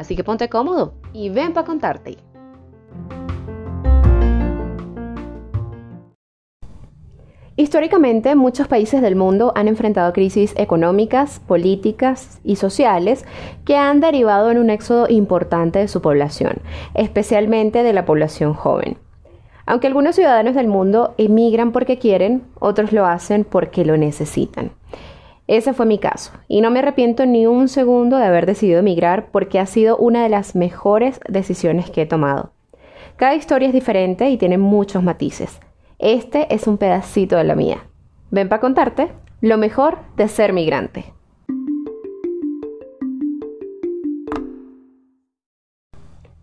Así que ponte cómodo y ven para contarte. Históricamente, muchos países del mundo han enfrentado crisis económicas, políticas y sociales que han derivado en un éxodo importante de su población, especialmente de la población joven. Aunque algunos ciudadanos del mundo emigran porque quieren, otros lo hacen porque lo necesitan. Ese fue mi caso, y no me arrepiento ni un segundo de haber decidido emigrar porque ha sido una de las mejores decisiones que he tomado. Cada historia es diferente y tiene muchos matices. Este es un pedacito de la mía. Ven para contarte lo mejor de ser migrante.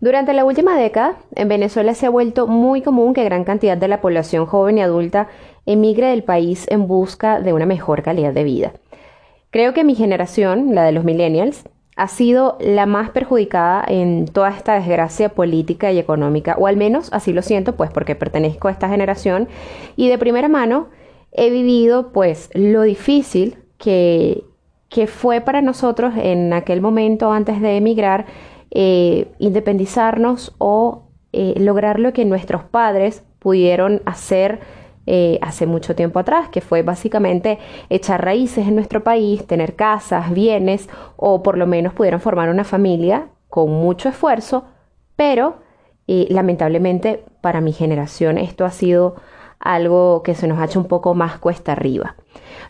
Durante la última década, en Venezuela se ha vuelto muy común que gran cantidad de la población joven y adulta emigre del país en busca de una mejor calidad de vida. Creo que mi generación, la de los millennials, ha sido la más perjudicada en toda esta desgracia política y económica, o al menos así lo siento, pues porque pertenezco a esta generación y de primera mano he vivido pues lo difícil que, que fue para nosotros en aquel momento antes de emigrar eh, independizarnos o eh, lograr lo que nuestros padres pudieron hacer eh, hace mucho tiempo atrás, que fue básicamente echar raíces en nuestro país, tener casas, bienes o por lo menos pudieron formar una familia con mucho esfuerzo, pero eh, lamentablemente para mi generación esto ha sido algo que se nos ha hecho un poco más cuesta arriba.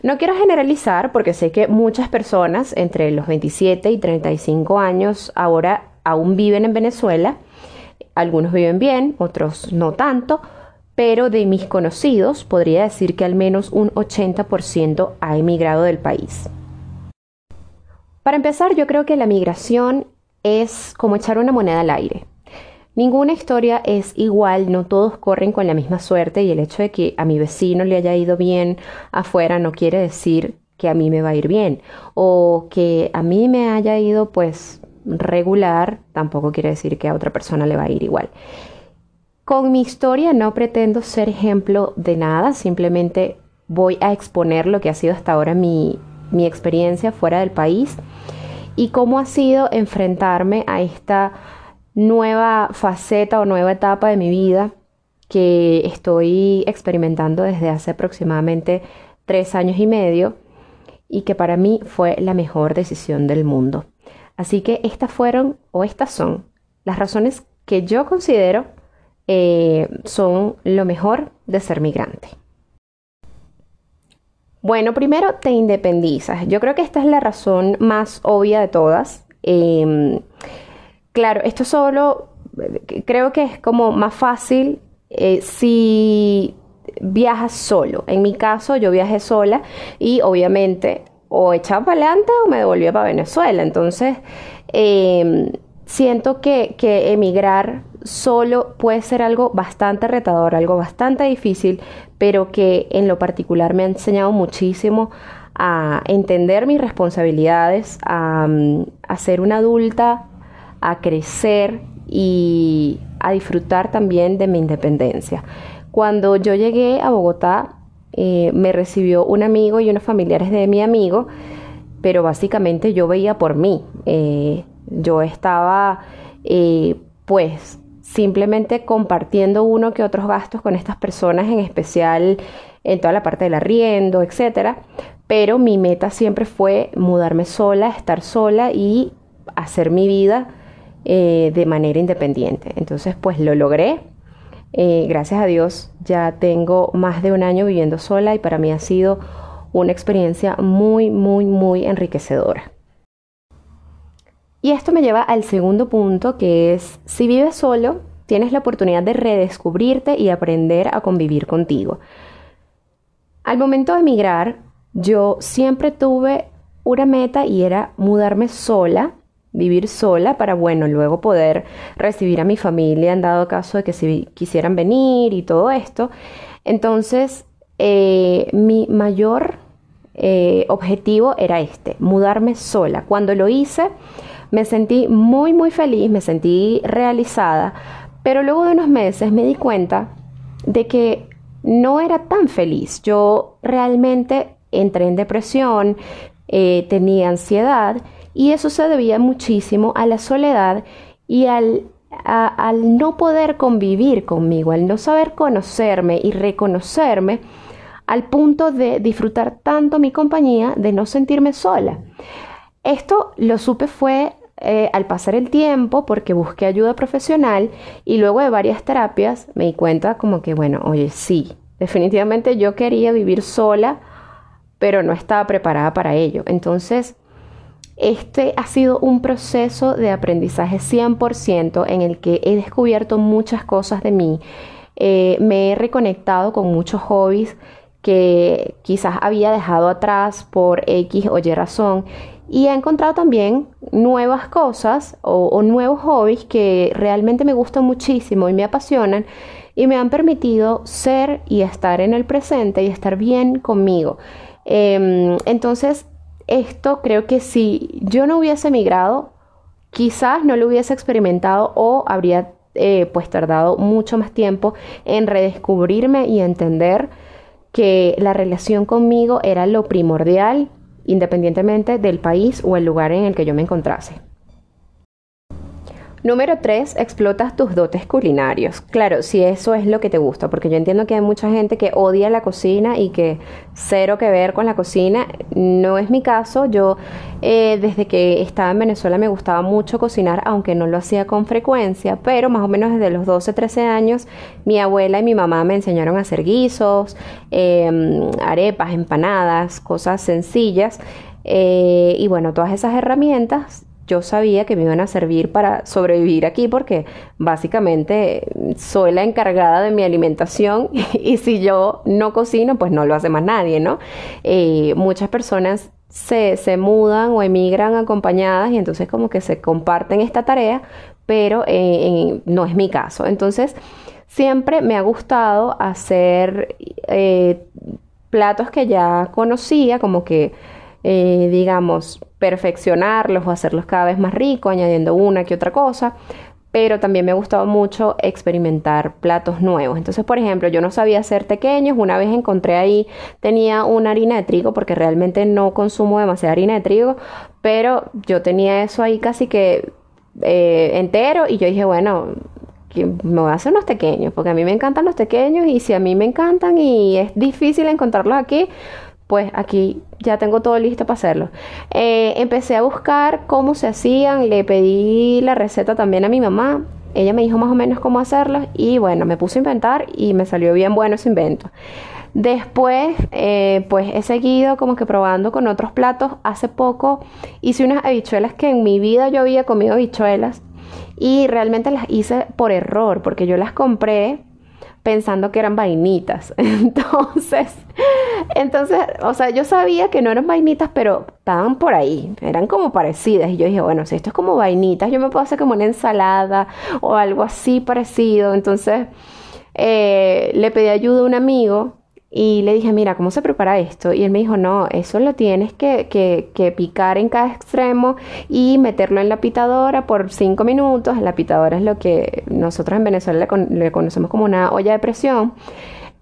No quiero generalizar porque sé que muchas personas entre los 27 y 35 años ahora aún viven en Venezuela. Algunos viven bien, otros no tanto, pero de mis conocidos podría decir que al menos un 80% ha emigrado del país. Para empezar, yo creo que la migración es como echar una moneda al aire. Ninguna historia es igual, no todos corren con la misma suerte y el hecho de que a mi vecino le haya ido bien afuera no quiere decir que a mí me va a ir bien o que a mí me haya ido pues regular tampoco quiere decir que a otra persona le va a ir igual. Con mi historia no pretendo ser ejemplo de nada, simplemente voy a exponer lo que ha sido hasta ahora mi, experiencia fuera del país y cómo ha sido enfrentarme a esta nueva faceta o nueva etapa de mi vida que estoy experimentando desde hace aproximadamente tres años y medio y que para mí fue la mejor decisión del mundo. Así que estas fueron o estas son las razones que yo considero eh, son lo mejor de ser migrante. Bueno, primero te independizas. Yo creo que esta es la razón más obvia de todas. Em, claro, esto solo creo que es como más fácil eh, si viajas solo. En mi caso, yo viajé sola y obviamente o echaba para adelante o me devolvía para Venezuela. Entonces, em, siento que, emigrar solo puede ser algo bastante retador, algo bastante difícil, pero que en lo particular me ha enseñado muchísimo a entender mis responsabilidades, a, mm, ser una adulta, a crecer y a disfrutar también de mi independencia. Cuando yo llegué a Bogotá, eh, me recibió un amigo y unos familiares de mi amigo, pero básicamente yo veía por mí. Eh, yo estaba, eh, pues, simplemente compartiendo uno que otros gastos con estas personas, en especial en toda la parte del arriendo, etcétera. Pero mi meta siempre fue mudarme sola, estar sola y hacer mi vida eh, de manera independiente. Entonces, pues lo logré. Eh, gracias a Dios ya tengo más de un año viviendo sola y para mí ha sido una experiencia muy, muy, muy enriquecedora. Y esto me lleva al segundo punto, que es, si vives solo, tienes la oportunidad de redescubrirte y aprender a convivir contigo. Al momento de emigrar, yo siempre tuve una meta y era mudarme sola vivir sola para, bueno, luego poder recibir a mi familia en dado caso de que si quisieran venir y todo esto. Entonces, eh, mi mayor eh, objetivo era este, mudarme sola. Cuando lo hice, me sentí muy, muy feliz, me sentí realizada, pero luego de unos meses me di cuenta de que no era tan feliz. Yo realmente entré en depresión, eh, tenía ansiedad y eso se debía muchísimo a la soledad y al, al no poder convivir conmigo, al no saber conocerme y reconocerme al punto de disfrutar tanto mi compañía de no sentirme sola. Esto lo supe fue eh, al pasar el tiempo porque busqué ayuda profesional y luego de varias terapias me di cuenta como que, bueno, oye, sí, definitivamente yo quería vivir sola, pero no estaba preparada para ello. Entonces, este ha sido un proceso de aprendizaje 100% en el que he descubierto muchas cosas de mí. Eh, me he reconectado con muchos hobbies que quizás había dejado atrás por X o Y razón y he encontrado también nuevas cosas o, nuevos hobbies que realmente me gustan muchísimo y me apasionan y me han permitido ser y estar en el presente y estar bien conmigo. Em, entonces, esto creo que si yo no hubiese migrado, quizás no lo hubiese experimentado o habría eh, pues tardado mucho más tiempo en redescubrirme y entender que la relación conmigo era lo primordial independientemente del país o el lugar en el que yo me encontrase. Número 3, explotas tus dotes culinarios. Claro, si eso es lo que te gusta, porque yo entiendo que hay mucha gente que odia la cocina y que cero que ver con la cocina. No es mi caso. Yo eh, desde que estaba en Venezuela me gustaba mucho cocinar, aunque no lo hacía con frecuencia, pero más o menos desde los 12, 13 años mi abuela y mi mamá me enseñaron a hacer guisos, em, arepas, empanadas, cosas sencillas. Eh, y bueno, todas esas herramientas yo sabía que me iban a servir para sobrevivir aquí porque básicamente soy la encargada de mi alimentación y si yo no cocino, pues no lo hace más nadie, ¿no? Eh, muchas personas se, mudan o emigran acompañadas y entonces como que se comparten esta tarea, pero eh, no es mi caso. Entonces, siempre me ha gustado hacer eh, platos que ya conocía, como que, digamos, perfeccionarlos o hacerlos cada vez más ricos, añadiendo una que otra cosa, pero también me ha gustado mucho experimentar platos nuevos. Entonces, por ejemplo, yo no sabía hacer pequeños, una vez encontré ahí, tenía una harina de trigo, porque realmente no consumo demasiada harina de trigo, pero yo tenía eso ahí casi que eh, entero y yo dije, bueno, me voy a hacer unos pequeños, porque a mí me encantan los pequeños y si a mí me encantan y es difícil encontrarlos aquí, pues aquí ya tengo todo listo para hacerlo. Eh, empecé a buscar cómo se hacían, le pedí la receta también a mi mamá, ella me dijo más o menos cómo hacerlos y bueno, me puse a inventar y me salió bien bueno ese invento. Después, eh, pues he seguido como que probando con otros platos. Hace poco hice unas habichuelas que en mi vida yo había comido habichuelas y realmente las hice por error porque yo las compré pensando que eran vainitas. Entonces, entonces, o sea, yo sabía que no eran vainitas, pero estaban por ahí, eran como parecidas. Y yo dije, bueno, si esto es como vainitas, yo me puedo hacer como una ensalada o algo así parecido. Entonces, eh, le pedí ayuda a un amigo y le dije, mira, ¿cómo se prepara esto? Y él me dijo, no, eso lo tienes que, que, picar en cada extremo y meterlo en la pitadora por cinco minutos. La pitadora es lo que nosotros en Venezuela le, conocemos como una olla de presión.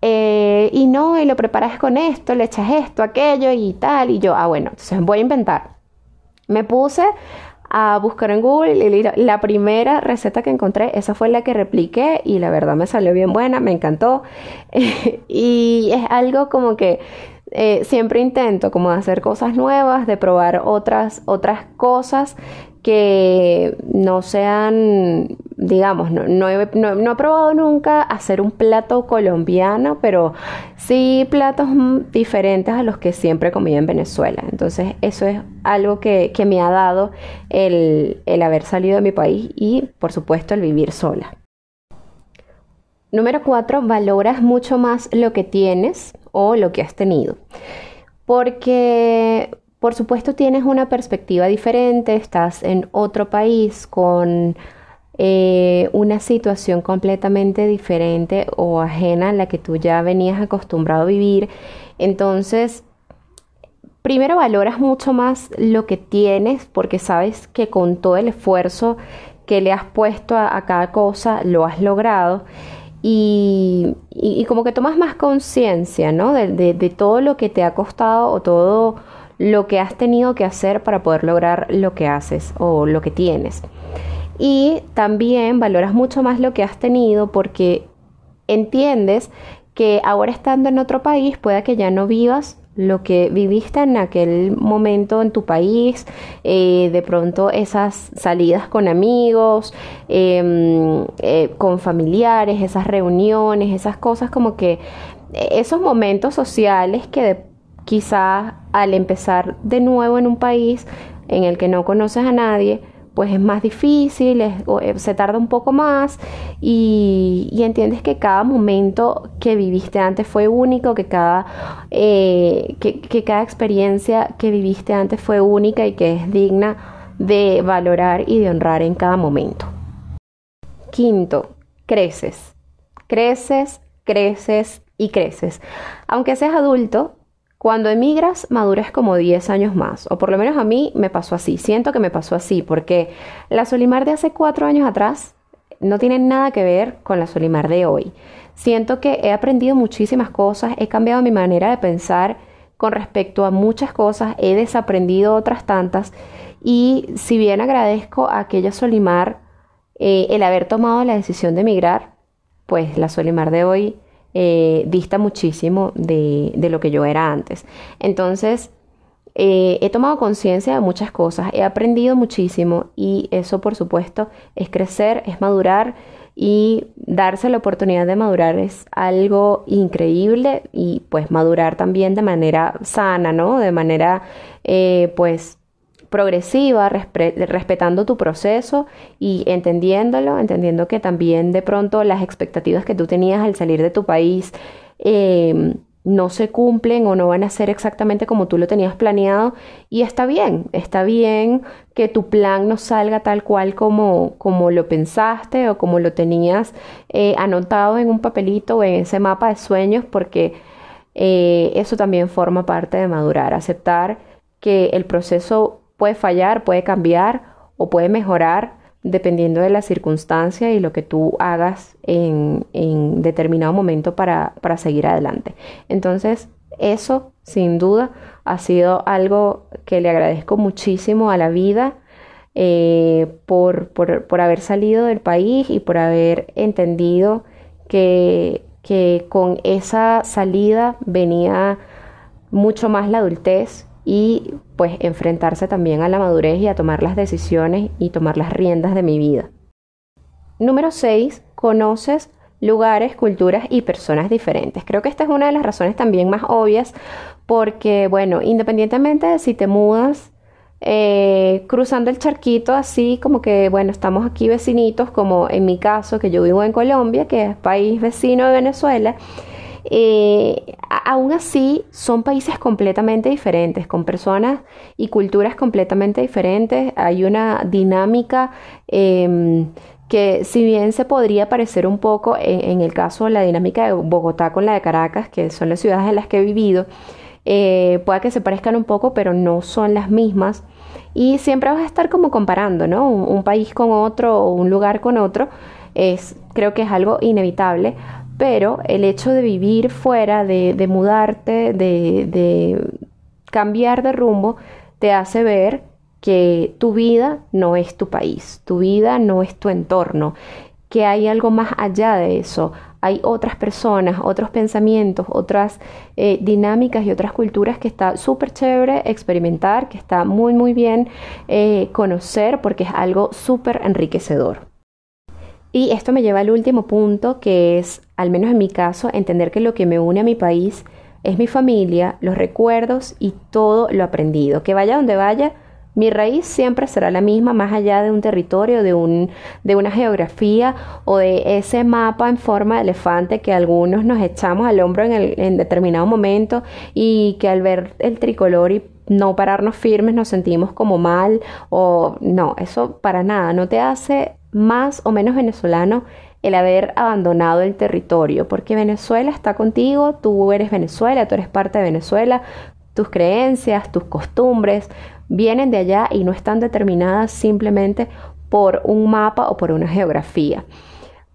Eh, y no, y lo preparas con esto, le echas esto, aquello y tal. Y yo, ah, bueno, entonces voy a inventar. Me puse a buscar en Google la primera receta que encontré, esa fue la que repliqué y la verdad me salió bien buena, me encantó. y es algo como que eh, siempre intento como hacer cosas nuevas, de probar otras, otras cosas que no sean, digamos, no, he, probado nunca hacer un plato colombiano, pero sí platos diferentes a los que siempre comí en Venezuela. Entonces eso es algo que, me ha dado el, el haber salido de mi país y por supuesto el vivir sola. Número cuatro, valoras mucho más lo que tienes o lo que has tenido. Porque por supuesto tienes una perspectiva diferente, estás en otro país con eh, una situación completamente diferente o ajena a la que tú ya venías acostumbrado a vivir. Entonces, primero valoras mucho más lo que tienes porque sabes que con todo el esfuerzo que le has puesto a, cada cosa lo has logrado. Y, como que tomas más conciencia, ¿no? de, todo lo que te ha costado o todo lo que has tenido que hacer para poder lograr lo que haces o lo que tienes. Y también valoras mucho más lo que has tenido porque entiendes que ahora estando en otro país pueda que ya no vivas lo que viviste en aquel momento en tu país, eh, de pronto esas salidas con amigos, em, eh, con familiares, esas reuniones, esas cosas como que eh, esos momentos sociales que quizás al empezar de nuevo en un país en el que no conoces a nadie, pues es más difícil, eh, se tarda un poco más y, entiendes que cada momento que viviste antes fue único, que cada, eh, que cada experiencia que viviste antes fue única y que es digna de valorar y de honrar en cada momento. Quinto, creces. Creces, creces y creces. Aunque seas adulto, cuando emigras, maduras como 10 años más, o por lo menos a mí me pasó así, siento que me pasó así, porque la Solimar de hace 4 años atrás no tiene nada que ver con la Solimar de hoy. Siento que he aprendido muchísimas cosas, he cambiado mi manera de pensar con respecto a muchas cosas, he desaprendido otras tantas, y si bien agradezco a aquella Solimar eh, el haber tomado la decisión de emigrar, pues la Solimar de hoy eh, dista muchísimo de, lo que yo era antes. Entonces, eh, he tomado conciencia de muchas cosas, he aprendido muchísimo y eso por supuesto es crecer, es madurar y darse la oportunidad de madurar es algo increíble y pues madurar también de manera sana, ¿no? De manera eh, pues progresiva, respetando tu proceso y entendiéndolo, entendiendo que también de pronto las expectativas que tú tenías al salir de tu país em, no se cumplen o no van a ser exactamente como tú lo tenías planeado. Y está bien, está bien que tu plan no salga tal cual como, como lo pensaste o como lo tenías eh, anotado en un papelito o en ese mapa de sueños porque eh, eso también forma parte de madurar, aceptar que el proceso puede fallar, puede cambiar o puede mejorar dependiendo de la circunstancia y lo que tú hagas en, determinado momento para, seguir adelante. Entonces, eso sin duda ha sido algo que le agradezco muchísimo a la vida eh, por, por, haber salido del país y por haber entendido que, que con esa salida venía mucho más la adultez y pues enfrentarse también a la madurez y a tomar las decisiones y tomar las riendas de mi vida. Número 6. Conoces lugares, culturas y personas diferentes. Creo que esta es una de las razones también más obvias porque, bueno, independientemente de si te mudas eh, cruzando el charquito así como que, bueno, estamos aquí vecinitos, como en mi caso, que yo vivo en Colombia, que es país vecino de Venezuela, eh, aún así son países completamente diferentes, con personas y culturas completamente diferentes. Hay una dinámica em, que si bien se podría parecer un poco en, el caso de la dinámica de Bogotá con la de Caracas, que son las ciudades en las que he vivido, eh, pueda que se parezcan un poco, pero no son las mismas. Y siempre vas a estar como comparando, ¿no? Un, país con otro o un lugar con otro. Es, creo que es algo inevitable, pero el hecho de vivir fuera, de, mudarte, de, cambiar de rumbo, te hace ver que tu vida no es tu país, tu vida no es tu entorno, que hay algo más allá de eso, hay otras personas, otros pensamientos, otras eh, dinámicas y otras culturas que está súper chévere experimentar, que está muy muy bien eh, conocer porque es algo súper enriquecedor. Y esto me lleva al último punto, que es, al menos en mi caso, entender que lo que me une a mi país es mi familia, los recuerdos y todo lo aprendido. Que vaya donde vaya, mi raíz siempre será la misma, más allá de un territorio, de, un, de una geografía o de ese mapa en forma de elefante que algunos nos echamos al hombro en, en determinado momento y que al ver el tricolor y no pararnos firmes nos sentimos como mal o no, eso para nada, no te hace más o menos venezolano el haber abandonado el territorio, porque Venezuela está contigo, tú eres Venezuela, tú eres parte de Venezuela, tus creencias, tus costumbres vienen de allá y no están determinadas simplemente por un mapa o por una geografía.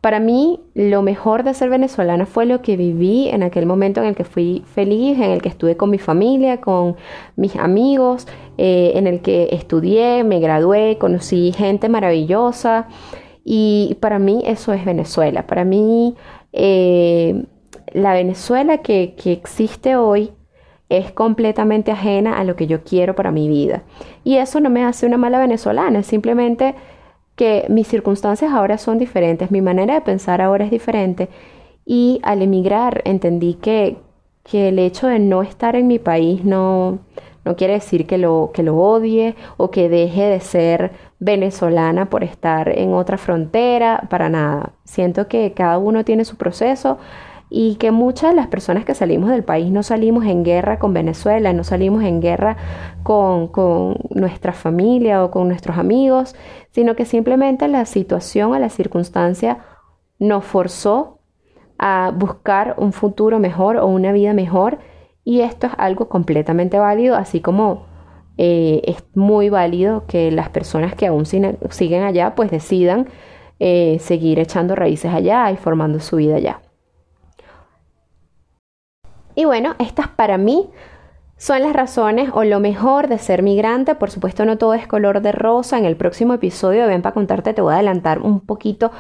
Para mí, lo mejor de ser venezolana fue lo que viví en aquel momento en el que fui feliz, en el que estuve con mi familia, con mis amigos, eh, en el que estudié, me gradué, conocí gente maravillosa. Y para mí eso es Venezuela. Para mí, eh, la Venezuela que, que existe hoy es completamente ajena a lo que yo quiero para mi vida. Y eso no me hace una mala venezolana, simplemente que mis circunstancias ahora son diferentes, mi manera de pensar ahora es diferente y al emigrar entendí que, que el hecho de no estar en mi país no, no quiere decir que lo, que lo odie o que deje de ser venezolana por estar en otra frontera, para nada. Siento que cada uno tiene su proceso y que muchas de las personas que salimos del país no salimos en guerra con Venezuela, no salimos en guerra con, con nuestra familia o con nuestros amigos, sino que simplemente la situación o la circunstancia nos forzó a buscar un futuro mejor o una vida mejor y esto es algo completamente válido, así como eh, es muy válido que las personas que aún siguen allá pues decidan eh, seguir echando raíces allá y formando su vida allá. Y bueno, estas para mí son las razones o lo mejor de ser migrante. Por supuesto, no todo es color de rosa. En el próximo episodio de Ven para contarte, te voy a adelantar un poquito.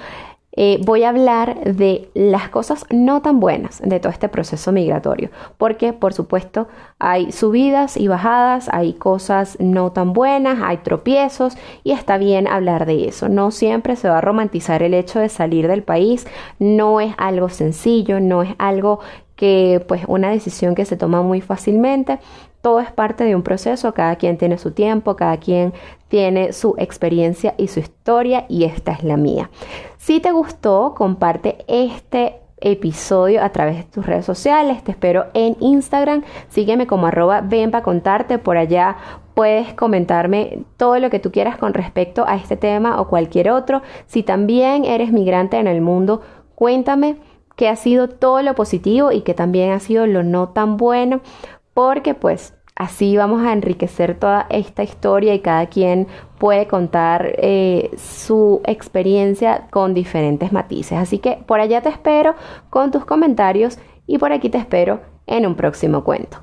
Eh, voy a hablar de las cosas no tan buenas de todo este proceso migratorio, porque por supuesto hay subidas y bajadas, hay cosas no tan buenas, hay tropiezos y está bien hablar de eso. No siempre se va a romantizar el hecho de salir del país, no es algo sencillo, no es algo que pues una decisión que se toma muy fácilmente. Todo es parte de un proceso, cada quien tiene su tiempo, cada quien tiene su experiencia y su historia y esta es la mía. Si te gustó, comparte este episodio a través de tus redes sociales. Te espero en Instagram. Sígueme como arroba ven para contarte. Por allá puedes comentarme todo lo que tú quieras con respecto a este tema o cualquier otro. Si también eres migrante en el mundo, cuéntame que ha sido todo lo positivo y que también ha sido lo no tan bueno, porque pues así vamos a enriquecer toda esta historia y cada quien puede contar eh, su experiencia con diferentes matices. Así que por allá te espero con tus comentarios y por aquí te espero en un próximo cuento.